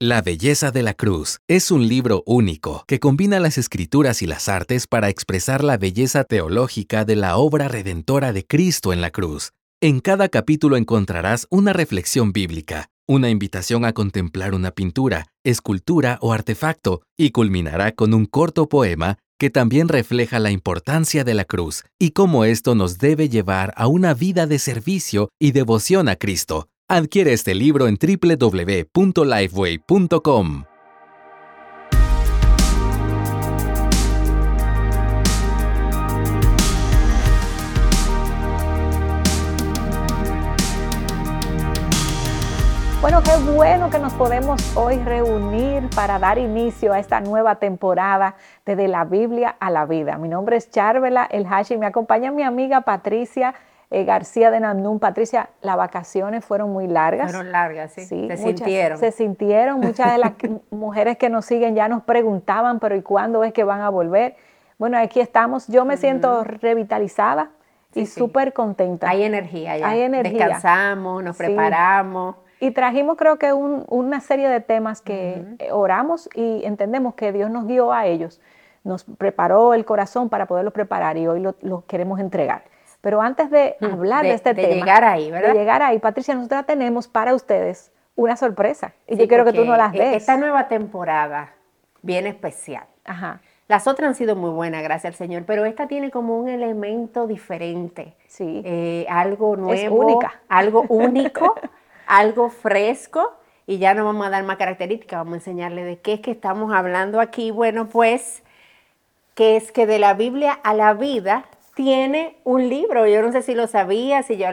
La belleza de la cruz es un libro único que combina las escrituras y las artes para expresar la belleza teológica de la obra redentora de Cristo en la cruz. En cada capítulo encontrarás una reflexión bíblica, una invitación a contemplar una pintura, escultura o artefacto, y culminará con un corto poema que también refleja la importancia de la cruz y cómo esto nos debe llevar a una vida de servicio y devoción a Cristo. Adquiere este libro en www.lifeway.com. Bueno, qué bueno que nos podemos hoy reunir para dar inicio a esta nueva temporada de De la Biblia a la Vida. Mi nombre es Charvela El Hashi, me acompaña mi amiga Patricia eh, García de Namnum. Patricia, las vacaciones fueron muy largas. Fueron largas, sí. se sintieron. Se sintieron. Muchas de las mujeres que nos siguen ya nos preguntaban, pero ¿y cuándo es que van a volver? Bueno, aquí estamos. Yo me siento revitalizada y súper contenta. Hay energía ya. Hay energía. Descansamos, nos preparamos. Y trajimos creo que una serie de temas que oramos y entendemos que Dios nos guió a ellos. Nos preparó el corazón para poderlos preparar y hoy lo queremos entregar. Pero antes de hablar de, este tema, de llegar ahí, ¿verdad? De llegar ahí, Patricia, nosotros tenemos para ustedes una sorpresa. Y yo quiero que tú no las des. Esta nueva temporada viene especial. Ajá. Las otras han sido muy buenas, gracias al Señor, pero esta tiene como un elemento diferente. Sí. Eh, algo nuevo. Es única. Algo único, algo fresco. Y ya no vamos a dar más características, vamos a enseñarle de qué es que estamos hablando aquí. Bueno, pues, que es que de la Biblia a la vida tiene un libro. Yo no sé si lo sabías, si ya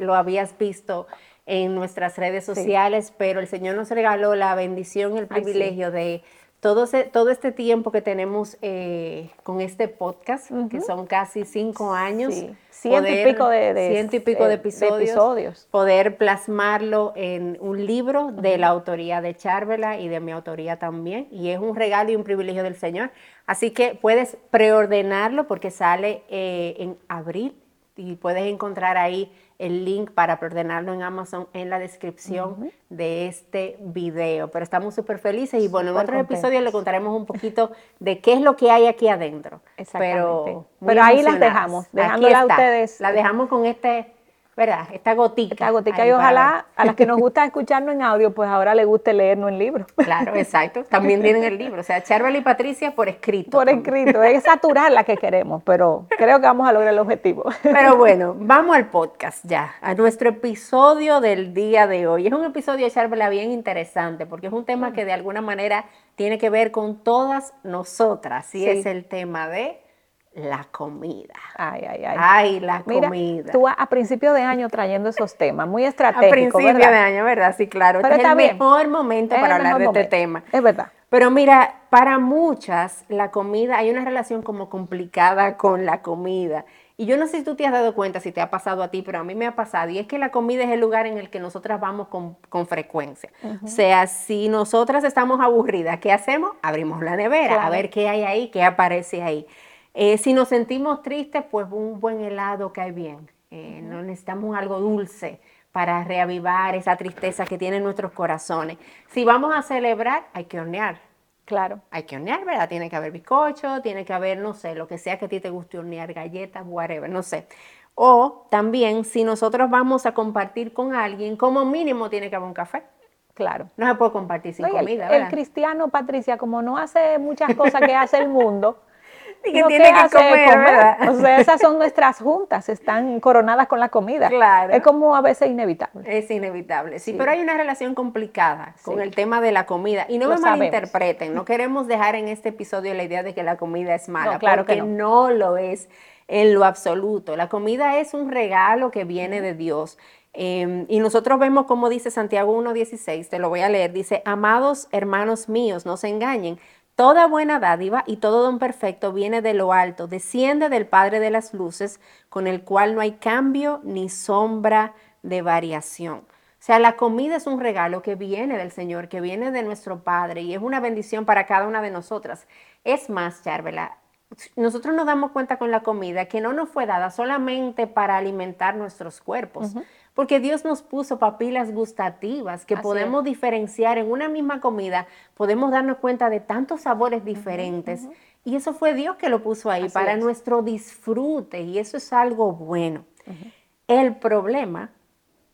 lo habías visto en nuestras redes sociales, pero el Señor nos regaló la bendición, el privilegio de todo, todo este tiempo que tenemos eh, con este podcast, que son casi cinco años. Ciento, y pico de, ciento y pico de, episodios, Poder plasmarlo en un libro de la autoría de Charvela y de mi autoría también. Y es un regalo y un privilegio del Señor. Así que puedes preordenarlo porque sale eh, en abril y puedes encontrar ahí el link para ordenarlo en Amazon en la descripción de este video. Pero estamos súper felices y bueno, en otro episodio le contaremos un poquito de qué es lo que hay aquí adentro. Pero, Pero ahí las dejamos, dejándola a ustedes. La dejamos con este ¿verdad? Esta gotica. Esta gotica y ojalá a las que nos gusta escucharnos en audio, pues ahora les guste leernos en libro. Claro, exacto. También tienen el libro. O sea, Charvel y Patricia por escrito. Por escrito. Es saturar la que queremos, pero creo que vamos a lograr el objetivo. Pero bueno, vamos al podcast ya, a nuestro episodio del día de hoy. Es un episodio, Charvela, bien interesante, porque es un tema que de alguna manera tiene que ver con todas nosotras. Y es el tema de la comida. Ay, ay, ay. Ay, la comida. Tú a, principio de año trayendo esos temas, muy estratégicos, A principio de año, ¿verdad? Sí, claro. Pero este es el mejor momento para hablar de este tema. Es verdad. Pero mira, para muchas la comida, hay una relación como complicada con la comida. Y yo no sé si tú te has dado cuenta, si te ha pasado a ti, pero a mí me ha pasado. Y es que la comida es el lugar en el que nosotras vamos con, frecuencia. O sea, si nosotras estamos aburridas, ¿qué hacemos? Abrimos la nevera a ver qué hay ahí, qué aparece ahí. Eh, si nos sentimos tristes, pues un buen helado cae bien. Eh, no necesitamos algo dulce para reavivar esa tristeza que tienen nuestros corazones. Si vamos a celebrar, hay que hornear. Claro. Hay que hornear, ¿verdad? Tiene que haber bizcocho, tiene que haber, no sé, lo que sea que a ti te guste hornear, galletas, whatever, no sé. O también, si nosotros vamos a compartir con alguien, como mínimo tiene que haber un café. Claro. No se puede compartir sin comida, ¿verdad? El cristiano, Patricia, como no hace muchas cosas que hace el mundo, y que tiene que, comer, O sea, esas son nuestras juntas, están coronadas con la comida. Claro. Es como a veces inevitable. Es inevitable, sí, pero hay una relación complicada con el tema de la comida. Y no me malinterpreten, no queremos dejar en este episodio la idea de que la comida es mala, claro porque que no. lo es en lo absoluto. La comida es un regalo que viene de Dios. Em, y nosotros vemos como dice Santiago 1.16, te lo voy a leer, dice, amados hermanos míos, no se engañen, Toda buena dádiva y todo don perfecto viene de lo alto, desciende del Padre de las Luces, con el cual no hay cambio ni sombra de variación. O sea, la comida es un regalo que viene del Señor, que viene de nuestro Padre y es una bendición para cada una de nosotras. Es más, Charvela, nosotros nos damos cuenta con la comida que no nos fue dada solamente para alimentar nuestros cuerpos, porque Dios nos puso papilas gustativas que podemos diferenciar en una misma comida, podemos darnos cuenta de tantos sabores diferentes. Y eso fue Dios que lo puso ahí para nuestro disfrute y eso es algo bueno. El problema,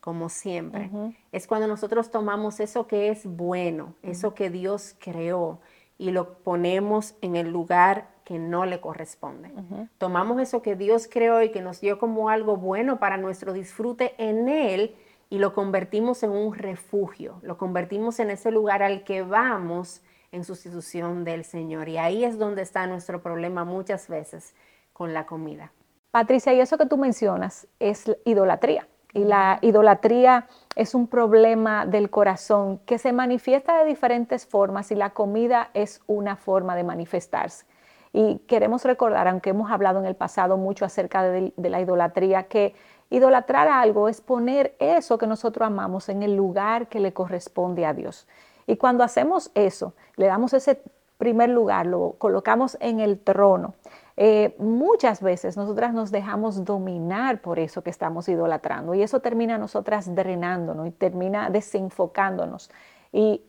como siempre, es cuando nosotros tomamos eso que es bueno, eso que Dios creó y lo ponemos en el lugar que no le corresponde. Tomamos eso que Dios creó y que nos dio como algo bueno para nuestro disfrute en Él y lo convertimos en un refugio, lo convertimos en ese lugar al que vamos en sustitución del Señor. Y ahí es donde está nuestro problema muchas veces con la comida. Patricia, y eso que tú mencionas es idolatría. Y la idolatría es un problema del corazón que se manifiesta de diferentes formas y la comida es una forma de manifestarse. Y queremos recordar, aunque hemos hablado en el pasado mucho acerca de, la idolatría, que idolatrar algo es poner eso que nosotros amamos en el lugar que le corresponde a Dios. Y cuando hacemos eso, le damos ese primer lugar, lo colocamos en el trono. Eh, muchas veces nosotras nos dejamos dominar por eso que estamos idolatrando y eso termina nosotras drenándonos y termina desenfocándonos. Y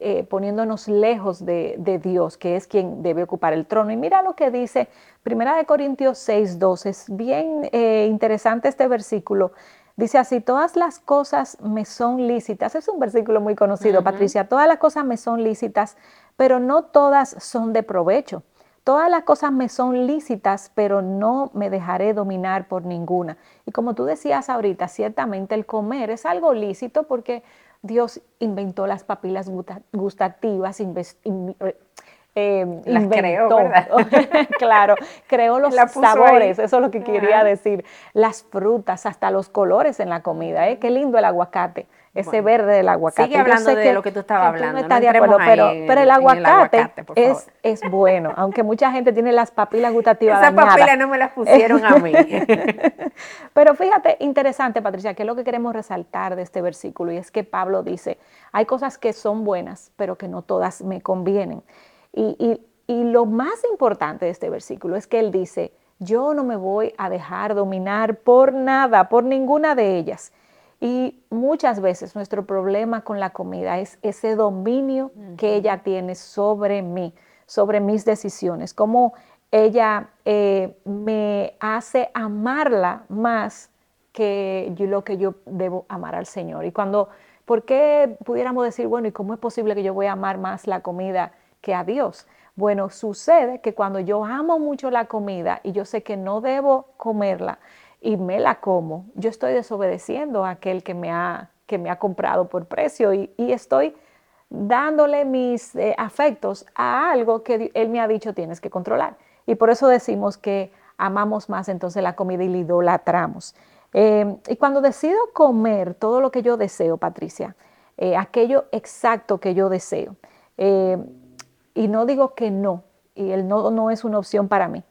eh, poniéndonos lejos de, Dios, que es quien debe ocupar el trono. Y mira lo que dice Primera de Corintios 6, 2. Es bien eh, interesante este versículo. Dice así, todas las cosas me son lícitas. Es un versículo muy conocido, Patricia. Todas las cosas me son lícitas, pero no todas son de provecho. Todas las cosas me son lícitas, pero no me dejaré dominar por ninguna. Y como tú decías ahorita, ciertamente el comer es algo lícito porque Dios inventó las papilas gustativas, eh, las creó, claro, creó los sabores, eso es lo que quería decir, las frutas, hasta los colores en la comida, ¿eh? Qué lindo el aguacate ese verde del aguacate. Sigue hablando de lo que tú estabas hablando. No, de acuerdo, pero, pero el aguacate, es, es, bueno, aunque mucha gente tiene las papilas gustativas Esas papilas no me las pusieron a mí. pero fíjate, interesante, Patricia, que es lo que queremos resaltar de este versículo, y es que Pablo dice, hay cosas que son buenas, pero que no todas me convienen. Y, y, y lo más importante de este versículo es que él dice, yo no me voy a dejar dominar por nada, por ninguna de ellas. Y muchas veces nuestro problema con la comida es ese dominio que ella tiene sobre mí, sobre mis decisiones, cómo ella eh, me hace amarla más que lo que yo debo amar al Señor. Y cuando, ¿por qué pudiéramos decir, bueno, ¿y cómo es posible que yo voy a amar más la comida que a Dios? Bueno, sucede que cuando yo amo mucho la comida y yo sé que no debo comerla, y me la como, yo estoy desobedeciendo a aquel que me ha, que me ha comprado por precio y, estoy dándole mis eh, afectos a algo que él me ha dicho tienes que controlar. Y por eso decimos que amamos más entonces la comida y la idolatramos. Em, y cuando decido comer todo lo que yo deseo, Patricia, eh, aquello exacto que yo deseo, em, y no digo que no, y el no no es una opción para mí,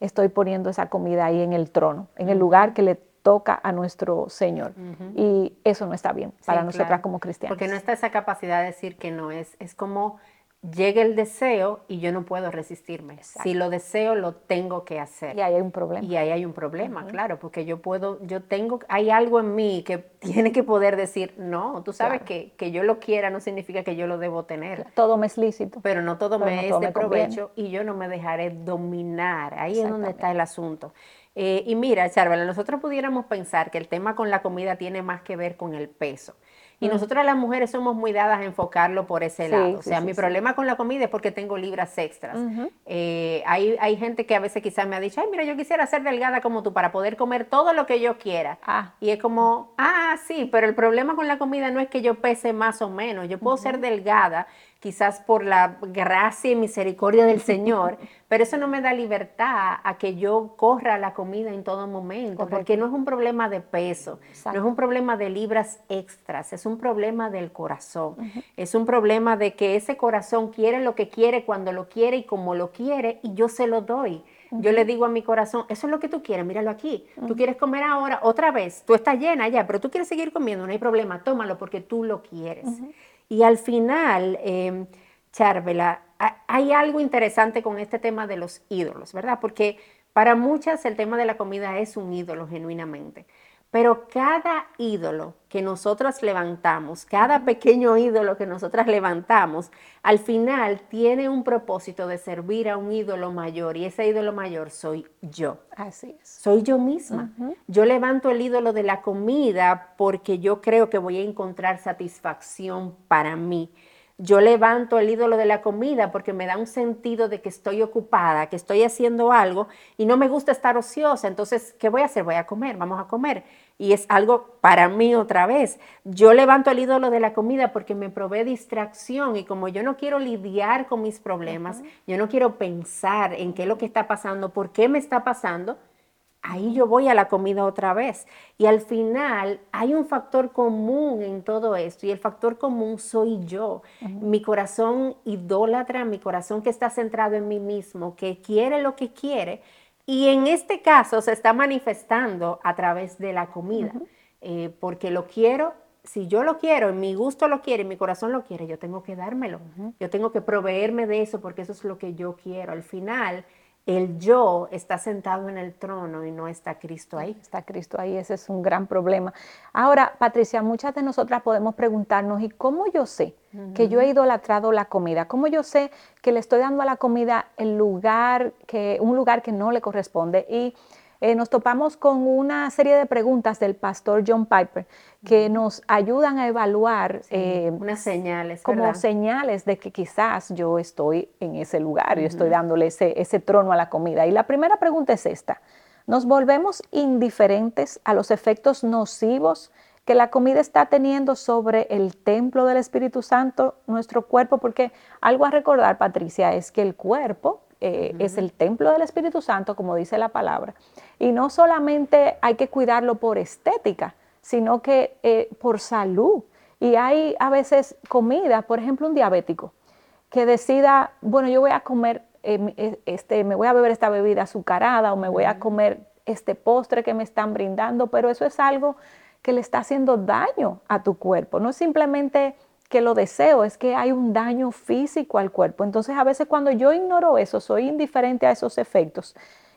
estoy poniendo esa comida ahí en el trono, en el lugar que le toca a nuestro Señor. Y eso no está bien para nosotras como cristianos. Porque no está esa capacidad de decir que no es, es como llega el deseo y yo no puedo resistirme. Si lo deseo, lo tengo que hacer. Y ahí hay un problema. Y ahí hay un problema, claro, porque yo puedo, yo tengo, hay algo en mí que tiene que poder decir, no, tú sabes que, que, yo lo quiera no significa que yo lo debo tener. Todo me es lícito. Pero no todo me es de provecho y yo no me dejaré dominar. Ahí es donde está el asunto. Eh, y mira, Charvela, nosotros pudiéramos pensar que el tema con la comida tiene más que ver con el peso. Y nosotros las mujeres somos muy dadas a enfocarlo por ese lado. o sea, mi problema con la comida es porque tengo libras extras. Eh, hay, hay gente que a veces quizás me ha dicho, ay, mira, yo quisiera ser delgada como tú para poder comer todo lo que yo quiera. Ah. Y es como, ah, sí, pero el problema con la comida no es que yo pese más o menos. Yo puedo ser delgada quizás por la gracia y misericordia del Señor, pero eso no me da libertad a que yo corra la comida en todo momento, porque no es un problema de peso, no es un problema de libras extras, es un problema del corazón, es un problema de que ese corazón quiere lo que quiere cuando lo quiere y como lo quiere y yo se lo doy. Yo le digo a mi corazón, eso es lo que tú quieres, míralo aquí. Tú quieres comer ahora otra vez, tú estás llena ya, pero tú quieres seguir comiendo, no hay problema, tómalo porque tú lo quieres. Y al final, eh, Charvela, hay algo interesante con este tema de los ídolos, ¿verdad? Porque para muchas el tema de la comida es un ídolo genuinamente. Pero cada ídolo que nosotras levantamos, cada pequeño ídolo que nosotras levantamos, al final tiene un propósito de servir a un ídolo mayor y ese ídolo mayor soy yo. Así es. Soy yo misma. Yo levanto el ídolo de la comida porque yo creo que voy a encontrar satisfacción para mí. Yo levanto el ídolo de la comida porque me da un sentido de que estoy ocupada, que estoy haciendo algo y no me gusta estar ociosa. Entonces, ¿qué voy a hacer? Voy a comer, vamos a comer. Y es algo para mí otra vez. Yo levanto el ídolo de la comida porque me provee distracción y como yo no quiero lidiar con mis problemas, yo no quiero pensar en qué es lo que está pasando, por qué me está pasando, ahí yo voy a la comida otra vez. Y al final hay un factor común en todo esto y el factor común soy yo. Mi corazón idólatra, mi corazón que está centrado en mí mismo, que quiere lo que quiere. Y en este caso se está manifestando a través de la comida, eh, porque lo quiero. Si yo lo quiero, mi gusto lo quiere, mi corazón lo quiere, yo tengo que dármelo. Yo tengo que proveerme de eso porque eso es lo que yo quiero. Al final, el yo está sentado en el trono y no está Cristo ahí. Está Cristo ahí, ese es un gran problema. Ahora, Patricia, muchas de nosotras podemos preguntarnos, ¿y cómo yo sé que yo he idolatrado la comida? ¿Cómo yo sé que le estoy dando a la comida el lugar que un lugar que no le corresponde? Y eh, nos topamos con una serie de preguntas del pastor John Piper que nos ayudan a evaluar eh, unas señales. Como señales de que quizás yo estoy en ese lugar, yo estoy dándole ese, ese trono a la comida. Y la primera pregunta es esta. ¿Nos volvemos indiferentes a los efectos nocivos que la comida está teniendo sobre el templo del Espíritu Santo, nuestro cuerpo? Porque algo a recordar, Patricia, es que el cuerpo eh, es el templo del Espíritu Santo, como dice la palabra. Y no solamente hay que cuidarlo por estética, sino que eh, por salud. Y hay a veces comida, por ejemplo, un diabético, que decida, bueno, yo voy a comer, eh, este, me voy a beber esta bebida azucarada o me voy a comer este postre que me están brindando, pero eso es algo que le está haciendo daño a tu cuerpo. No es simplemente que lo deseo, es que hay un daño físico al cuerpo. Entonces a veces cuando yo ignoro eso, soy indiferente a esos efectos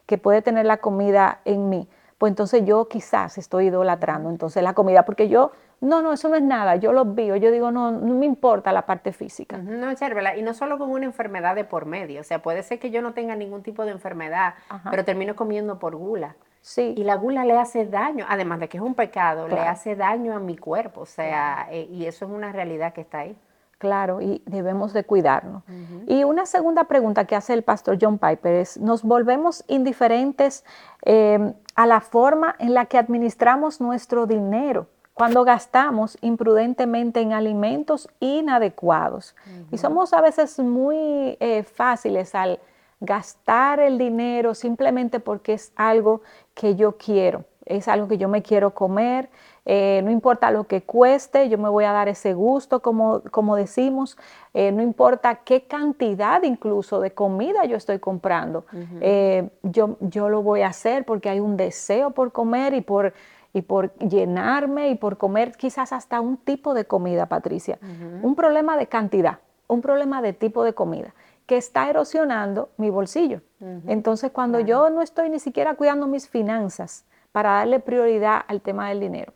que puede tener la comida en mí, pues entonces yo quizás estoy idolatrando entonces la comida, porque yo, no, no, eso no es nada, yo lo veo, yo digo, no, no me importa la parte física. No, Charvela, y no solo con una enfermedad de por medio, o sea, puede ser que yo no tenga ningún tipo de enfermedad, pero termino comiendo por gula. Sí. Y la gula le hace daño, además de que es un pecado, le hace daño a mi cuerpo, o sea, eh, y eso es una realidad que está ahí. Claro, y debemos de cuidarnos. Y una segunda pregunta que hace el pastor John Piper es, ¿nos volvemos indiferentes em, a la forma en la que administramos nuestro dinero cuando gastamos imprudentemente en alimentos inadecuados? Y somos a veces muy eh, fáciles al gastar el dinero simplemente porque es algo que yo quiero, es algo que yo me quiero comer, eh, no importa lo que cueste, yo me voy a dar ese gusto, como, como decimos, eh, no importa qué cantidad incluso de comida yo estoy comprando, eh, yo, yo lo voy a hacer porque hay un deseo por comer y por, y por llenarme y por comer quizás hasta un tipo de comida, Patricia. Un problema de cantidad, un problema de tipo de comida que está erosionando mi bolsillo. Entonces, cuando yo no estoy ni siquiera cuidando mis finanzas para darle prioridad al tema del dinero,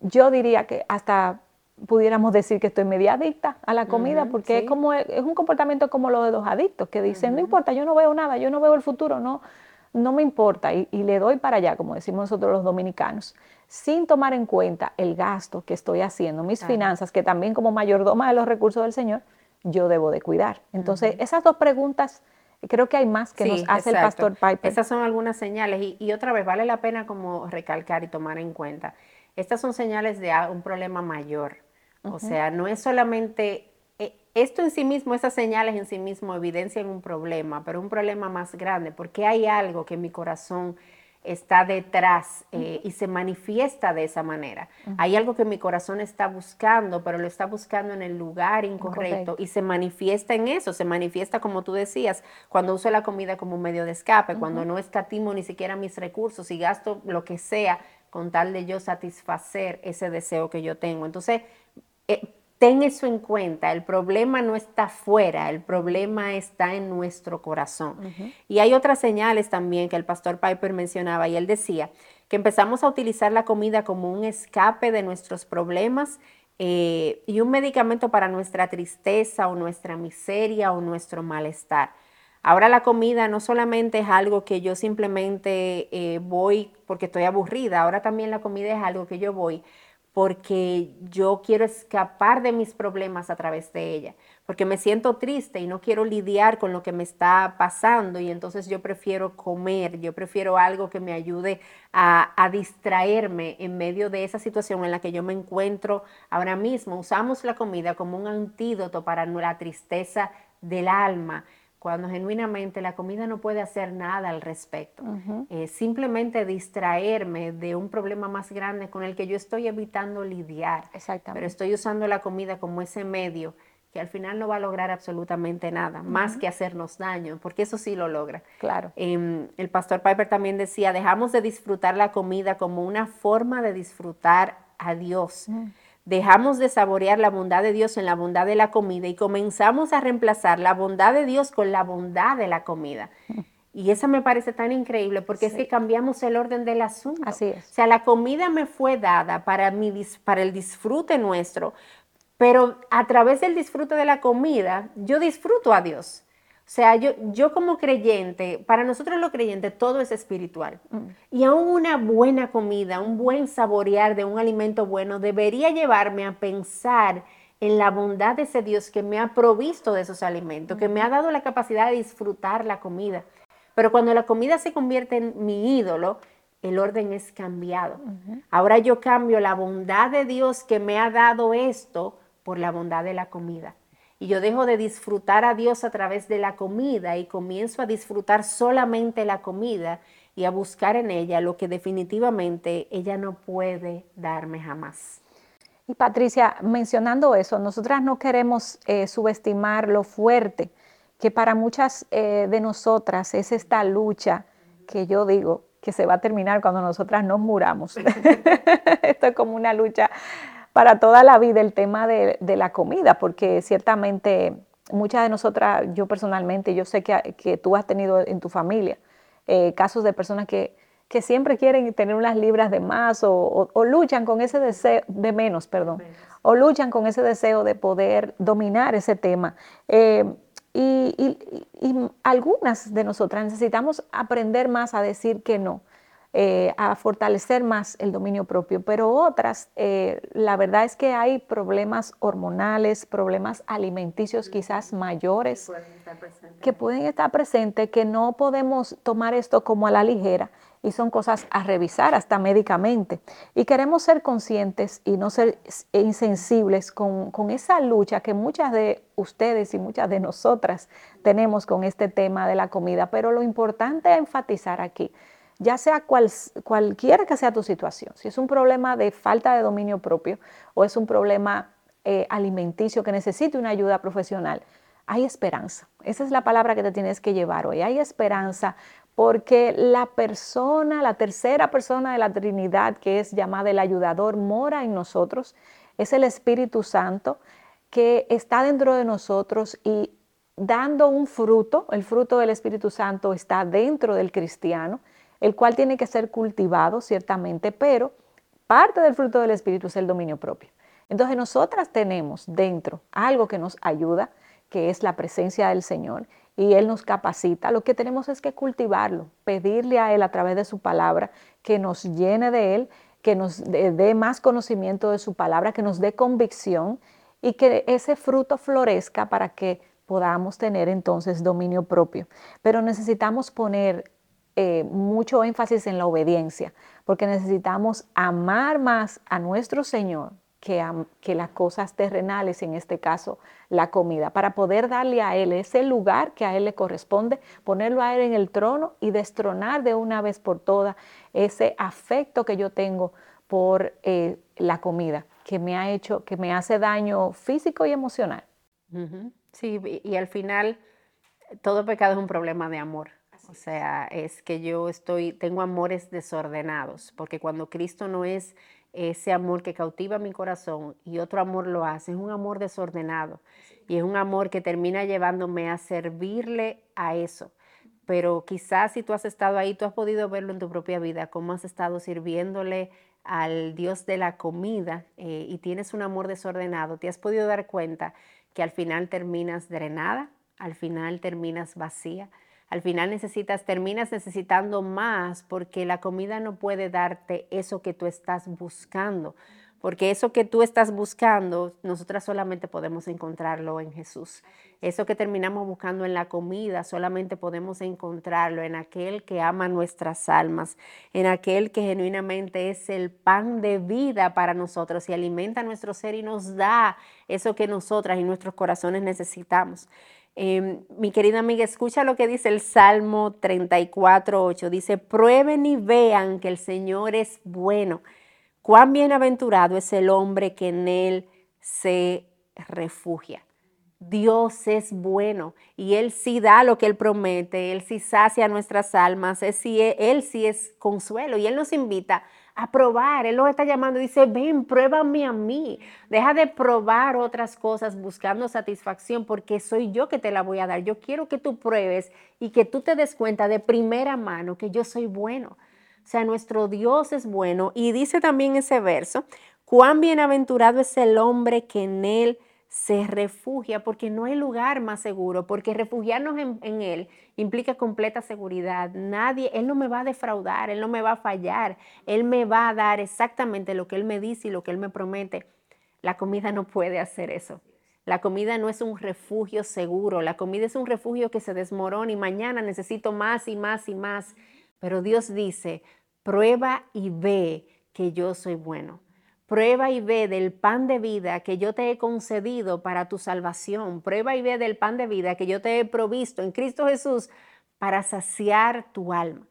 yo diría que hasta pudiéramos decir que estoy media adicta a la comida, porque es como es un comportamiento como lo de los adictos, que dicen, no importa, yo no veo nada, yo no veo el futuro, no, no me importa, y, le doy para allá, como decimos nosotros los dominicanos, sin tomar en cuenta el gasto que estoy haciendo, mis finanzas, que también como mayordoma de los recursos del Señor, yo debo de cuidar. Entonces, esas dos preguntas, creo que hay más que nos hace el pastor Piper. Esas son algunas señales y, otra vez vale la pena como recalcar y tomar en cuenta. Estas son señales de un problema mayor. O sea, no es solamente eh, esto en sí mismo, esas señales en sí mismo evidencian un problema, pero un problema más grande, porque hay algo que mi corazón está detrás eh, y se manifiesta de esa manera. Hay algo que mi corazón está buscando, pero lo está buscando en el lugar incorrecto y se manifiesta en eso, se manifiesta como tú decías, cuando uso la comida como un medio de escape, cuando no escatimo ni siquiera mis recursos y gasto lo que sea con tal de yo satisfacer ese deseo que yo tengo. Entonces, eh, ten eso en cuenta, el problema no está fuera, el problema está en nuestro corazón. Y hay otras señales también que el pastor Piper mencionaba y él decía que empezamos a utilizar la comida como un escape de nuestros problemas eh, y un medicamento para nuestra tristeza o nuestra miseria o nuestro malestar. Ahora la comida no solamente es algo que yo simplemente eh, voy porque estoy aburrida, ahora también la comida es algo que yo voy porque yo quiero escapar de mis problemas a través de ella, porque me siento triste y no quiero lidiar con lo que me está pasando y entonces yo prefiero comer, yo prefiero algo que me ayude a, a, distraerme en medio de esa situación en la que yo me encuentro ahora mismo. Usamos la comida como un antídoto para la tristeza del alma cuando genuinamente la comida no puede hacer nada al respecto. Eh, simplemente distraerme de un problema más grande con el que yo estoy evitando lidiar. Exactamente. Pero estoy usando la comida como ese medio que al final no va a lograr absolutamente nada, más que hacernos daño, porque eso sí lo logra. Claro. Em, el pastor Piper también decía, dejamos de disfrutar la comida como una forma de disfrutar a Dios. Dejamos de saborear la bondad de Dios en la bondad de la comida y comenzamos a reemplazar la bondad de Dios con la bondad de la comida. Y eso me parece tan increíble porque es que cambiamos el orden del asunto. Así es. O sea, la comida me fue dada para, mi, para el disfrute nuestro, pero a través del disfrute de la comida, yo disfruto a Dios. O sea, yo, yo como creyente, para nosotros los creyentes todo es espiritual. Mm. Y aún una buena comida, un buen saborear de un alimento bueno debería llevarme a pensar en la bondad de ese Dios que me ha provisto de esos alimentos, que me ha dado la capacidad de disfrutar la comida. Pero cuando la comida se convierte en mi ídolo, el orden es cambiado. Ahora yo cambio la bondad de Dios que me ha dado esto por la bondad de la comida y yo dejo de disfrutar a Dios a través de la comida y comienzo a disfrutar solamente la comida y a buscar en ella lo que definitivamente ella no puede darme jamás. Y Patricia, mencionando eso, nosotras no queremos eh, subestimar lo fuerte que para muchas eh, de nosotras es esta lucha que yo digo que se va a terminar cuando nosotras nos muramos. Esto es como una lucha para toda la vida el tema de, la comida, porque ciertamente muchas de nosotras, yo personalmente, yo sé que, tú has tenido en tu familia eh, casos de personas que, siempre quieren tener unas libras de más o, luchan con ese deseo, de menos, perdón, o luchan con ese deseo de poder dominar ese tema. Eh, y, y, algunas de nosotras necesitamos aprender más a decir que no. Eh, a fortalecer más el dominio propio, pero otras, eh, la verdad es que hay problemas hormonales, problemas alimenticios quizás mayores que pueden estar presentes, que no podemos tomar esto como a la ligera y son cosas a revisar hasta médicamente. Y queremos ser conscientes y no ser insensibles con, con, esa lucha que muchas de ustedes y muchas de nosotras tenemos con este tema de la comida. Pero lo importante es enfatizar aquí ya sea cual, cualquiera que sea tu situación, si es un problema de falta de dominio propio o es un problema eh, alimenticio que necesite una ayuda profesional, hay esperanza. Esa es la palabra que te tienes que llevar hoy. Hay esperanza porque la persona, la tercera persona de la Trinidad, que es llamada el ayudador, mora en nosotros. Es el Espíritu Santo que está dentro de nosotros y dando un fruto, el fruto del Espíritu Santo está dentro del cristiano el cual tiene que ser cultivado ciertamente, pero parte del fruto del Espíritu es el dominio propio. Entonces nosotras tenemos dentro algo que nos ayuda, que es la presencia del Señor, y Él nos capacita. Lo que tenemos es que cultivarlo, pedirle a Él a través de su palabra que nos llene de Él, que nos dé más conocimiento de su palabra, que nos dé convicción y que ese fruto florezca para que podamos tener entonces dominio propio. Pero necesitamos poner eh, mucho énfasis en la obediencia, porque necesitamos amar más a nuestro Señor que, las cosas terrenales, en este caso la comida, para poder darle a Él ese lugar que a Él le corresponde, ponerlo a Él en el trono y destronar de una vez por todas ese afecto que yo tengo por eh, la comida, que me ha hecho, que me hace daño físico y emocional. Sí, y al final todo pecado es un problema de amor. O sea, es que yo estoy, tengo amores desordenados, porque cuando Cristo no es ese amor que cautiva mi corazón y otro amor lo hace. Es un amor desordenado y es un amor que termina llevándome a servirle a eso. Pero quizás si tú has estado ahí, tú has podido verlo en tu propia vida, cómo has estado sirviéndole al Dios de la comida eh, y tienes un amor desordenado, te has podido dar cuenta que al final terminas drenada, al final terminas vacía, al final necesitas, terminas necesitando más porque la comida no puede darte eso que tú estás buscando. Porque eso que tú estás buscando, nosotras solamente podemos encontrarlo en Jesús. Eso que terminamos buscando en la comida, solamente podemos encontrarlo en aquel que ama nuestras almas, en aquel que genuinamente es el pan de vida para nosotros y alimenta nuestro ser y nos da eso que nosotras y nuestros corazones necesitamos. Em, mi querida amiga, escucha lo que dice el Salmo 34, 8. Dice, prueben y vean que el Señor es bueno. Cuán bienaventurado es el hombre que en él se refugia. Dios es bueno y Él sí da lo que Él promete, Él sí sacia nuestras almas, Él sí, él sí es consuelo y Él nos invita a probar. Él nos está llamando dice, ven, pruébame a mí. Deja de probar otras cosas buscando satisfacción porque soy yo que te la voy a dar. Yo quiero que tú pruebes y que tú te des cuenta de primera mano que yo soy bueno. O sea, nuestro Dios es bueno. Y dice también ese verso, cuán bienaventurado es el hombre que en él se refugia porque no hay lugar más seguro, porque refugiarnos en, Él implica completa seguridad. Nadie, Él no me va a defraudar, Él no me va a fallar, Él me va a dar exactamente lo que Él me dice y lo que Él me promete. La comida no puede hacer eso. La comida no es un refugio seguro, la comida es un refugio que se desmorona y mañana necesito más y más y más. Pero Dios dice, prueba y ve que yo soy bueno. Prueba y ve del pan de vida que yo te he concedido para tu salvación. Prueba y ve del pan de vida que yo te he provisto en Cristo Jesús para saciar tu alma.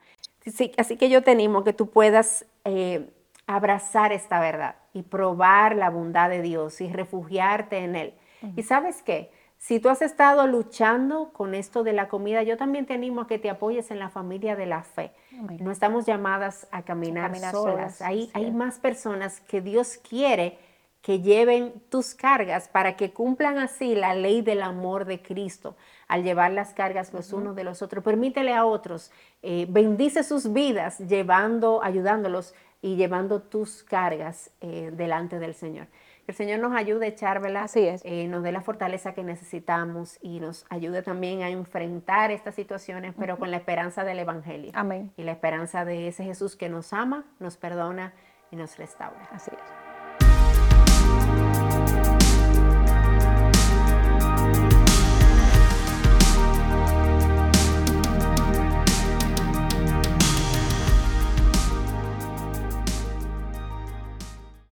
así que yo te animo que tú puedas eh, abrazar esta verdad y probar la bondad de Dios y refugiarte en Él. ¿Y sabes qué? Si tú has estado luchando con esto de la comida, yo también te animo a que te apoyes en la familia de la fe. No estamos llamadas a caminar, solas. Hay, hay más personas que Dios quiere que lleven tus cargas para que cumplan así la ley del amor de Cristo al llevar las cargas los unos de los otros. Permítele a otros, eh, bendice sus vidas llevando, ayudándolos y llevando tus cargas eh, delante del Señor el Señor nos ayude a echárvela, Así es. Eh, nos dé la fortaleza que necesitamos y nos ayude también a enfrentar estas situaciones, pero con la esperanza del Evangelio. Amén. Y la esperanza de ese Jesús que nos ama, nos perdona y nos restaura. Así es.